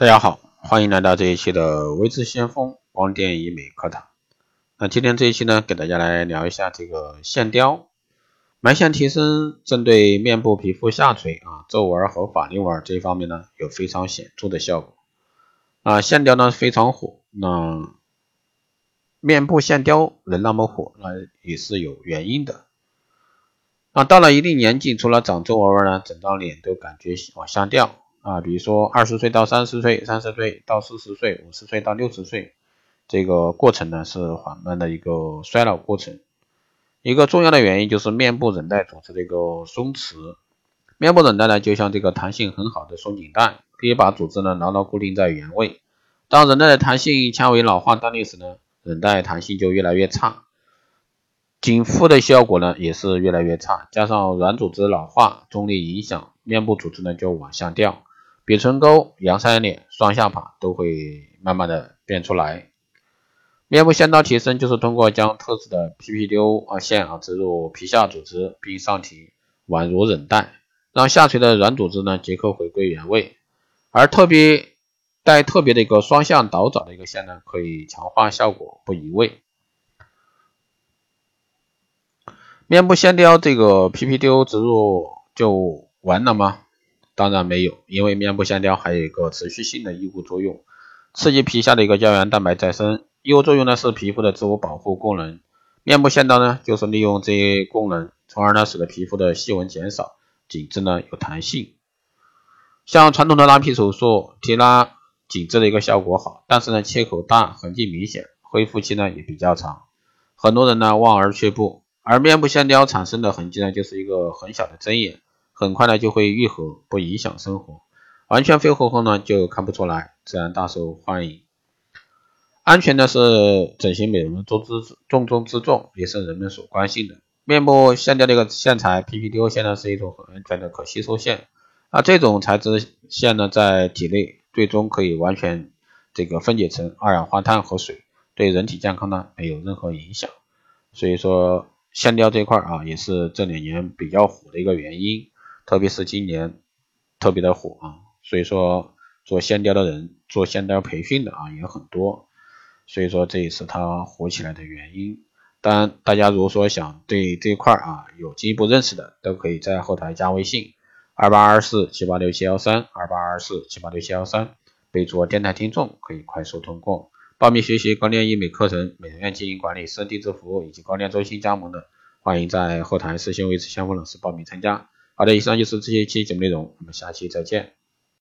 大家好，欢迎来到这一期的微智先锋光电医美课堂。那今天这一期呢，给大家来聊一下这个线雕埋线提升，针对面部皮肤下垂啊、皱纹和法令纹这一方面呢，有非常显著的效果。啊，线雕呢非常火，那面部线雕能那么火，那也是有原因的。啊，到了一定年纪，除了长皱纹呢，整张脸都感觉往下掉。啊，比如说二十岁到三十岁，三十岁到四十岁，五十岁到六十岁，这个过程呢是缓慢的一个衰老过程。一个重要的原因就是面部韧带组织的一个松弛。面部韧带呢就像这个弹性很好的松紧带，可以把组织呢牢牢固定在原位。当韧带的弹性纤维老化断裂时呢，韧带弹性就越来越差，紧缚的效果呢也是越来越差。加上软组织老化重力影响，面部组织呢就往下掉。鼻唇沟、扬腮脸、双下巴都会慢慢的变出来。面部线刀提升就是通过将特制的 PPDO 啊线啊植入皮下组织，并上提宛如韧带，让下垂的软组织呢即刻回归原位。而特别带特别的一个双向导爪的一个线呢，可以强化效果，不移位。面部线雕这个 PPDO 植入就完了吗？当然没有，因为面部线雕还有一个持续性的异物作用，刺激皮下的一个胶原蛋白再生。异物作用呢是皮肤的自我保护功能，面部线雕呢就是利用这些功能，从而呢使得皮肤的细纹减少，紧致呢有弹性。像传统的拉皮手术，提拉紧致的一个效果好，但是呢切口大，痕迹明显，恢复期呢也比较长，很多人呢望而却步。而面部线雕产生的痕迹呢就是一个很小的针眼。很快呢就会愈合，不影响生活。完全恢复后呢就看不出来，自然大受欢迎。安全呢是整形美容中之重中之重，也是人们所关心的。面部线雕的一个线材 PPDO 线呢是一种很安全的可吸收线，啊这种材质线呢在体内最终可以完全这个分解成二氧化碳和水，对人体健康呢没有任何影响。所以说线雕这块啊也是这两年比较火的一个原因。特别是今年特别的火啊，所以说做线雕的人，做线雕培训的啊也很多，所以说这也是它火起来的原因。当然，大家如果说想对这块啊有进一步认识的，都可以在后台加微信二八二四七八六七幺三二八二四七八六七幺三，备注电台听众，可以快速通过报名学习光电医美课程、美容院经营管理、私人定制服务以及光电中心加盟的，欢迎在后台私信位置相锋老师报名参加。好的，以上就是这些期节目内容，我们下期再见。